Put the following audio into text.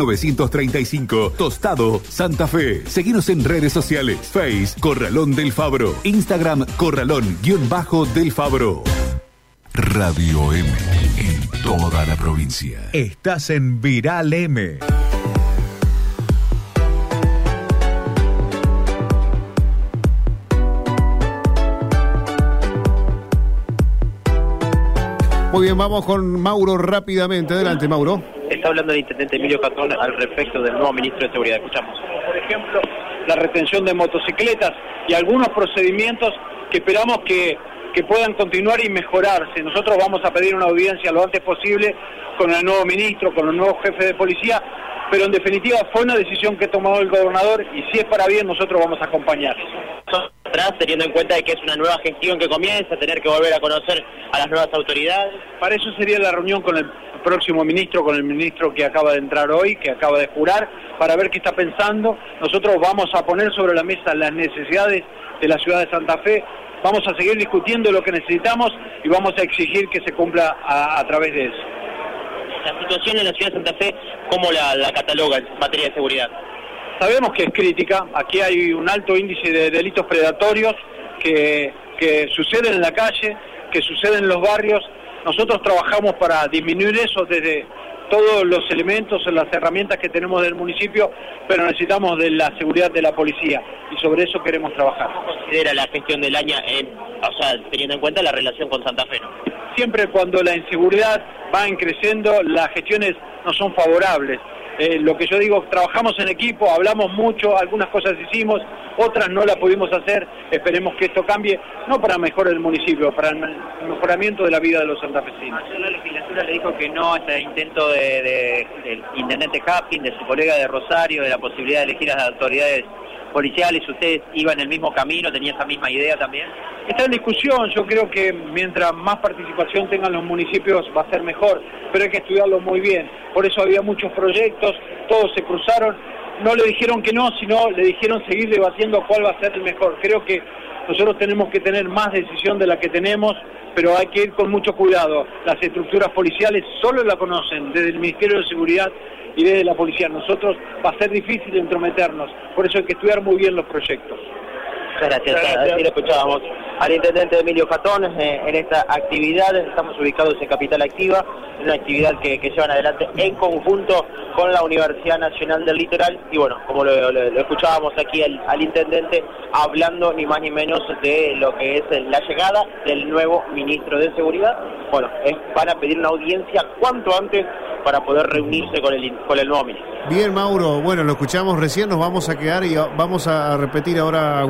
935 Tostado Santa Fe. Seguimos en redes sociales. Face Corralón del Fabro. Instagram Corralón-del Fabro. Radio M en toda la provincia. Estás en Viral M. Muy bien, vamos con Mauro rápidamente. Adelante, Mauro. Está hablando el intendente Emilio Catón al respecto del nuevo ministro de Seguridad. Escuchamos. Por ejemplo, la retención de motocicletas y algunos procedimientos que esperamos que, que puedan continuar y mejorarse. Nosotros vamos a pedir una audiencia lo antes posible con el nuevo ministro, con el nuevo jefe de policía, pero en definitiva fue una decisión que tomó el gobernador y si es para bien nosotros vamos a acompañar. Atrás, teniendo en cuenta de que es una nueva gestión que comienza, tener que volver a conocer a las nuevas autoridades. Para eso sería la reunión con el próximo ministro, con el ministro que acaba de entrar hoy, que acaba de jurar, para ver qué está pensando. Nosotros vamos a poner sobre la mesa las necesidades de la ciudad de Santa Fe, vamos a seguir discutiendo lo que necesitamos y vamos a exigir que se cumpla a, a través de eso. La situación en la ciudad de Santa Fe, ¿cómo la, la cataloga en materia de seguridad? Sabemos que es crítica, aquí hay un alto índice de delitos predatorios que, que suceden en la calle, que suceden en los barrios. Nosotros trabajamos para disminuir eso desde todos los elementos, las herramientas que tenemos del municipio, pero necesitamos de la seguridad de la policía y sobre eso queremos trabajar. ¿Cómo considera la gestión del año, en, o sea, teniendo en cuenta la relación con Santa Fe? ¿no? Siempre cuando la inseguridad va creciendo, las gestiones no son favorables. Eh, lo que yo digo, trabajamos en equipo, hablamos mucho, algunas cosas hicimos, otras no las pudimos hacer, esperemos que esto cambie, no para mejorar el municipio, para el mejoramiento de la vida de los santafesinos. Ayer la legislatura le dijo que no a este intento de, de, del intendente Hapkin, de su colega de Rosario, de la posibilidad de elegir a las autoridades policiales, ustedes iban en el mismo camino, tenían esa misma idea también. Está en discusión, yo creo que mientras más participación tengan los municipios va a ser mejor, pero hay que estudiarlo muy bien. Por eso había muchos proyectos, todos se cruzaron, no le dijeron que no, sino le dijeron seguir debatiendo cuál va a ser el mejor. Creo que nosotros tenemos que tener más decisión de la que tenemos, pero hay que ir con mucho cuidado. Las estructuras policiales solo la conocen desde el Ministerio de Seguridad y desde la policía. Nosotros va a ser difícil entrometernos, por eso hay que estudiar muy bien los proyectos. Muchas gracias. Así lo escuchábamos al intendente Emilio Jatón eh, en esta actividad. Estamos ubicados en Capital Activa, una actividad que, llevan adelante en conjunto con la Universidad Nacional del Litoral. Y bueno, como lo, escuchábamos aquí al, intendente hablando ni más ni menos de lo que es la llegada del nuevo ministro de Seguridad. Bueno, es, van a pedir una audiencia cuanto antes para poder reunirse con el, con el nuevo ministro. Bien, Mauro. Bueno, lo escuchamos recién, nos vamos a quedar y vamos a repetir ahora.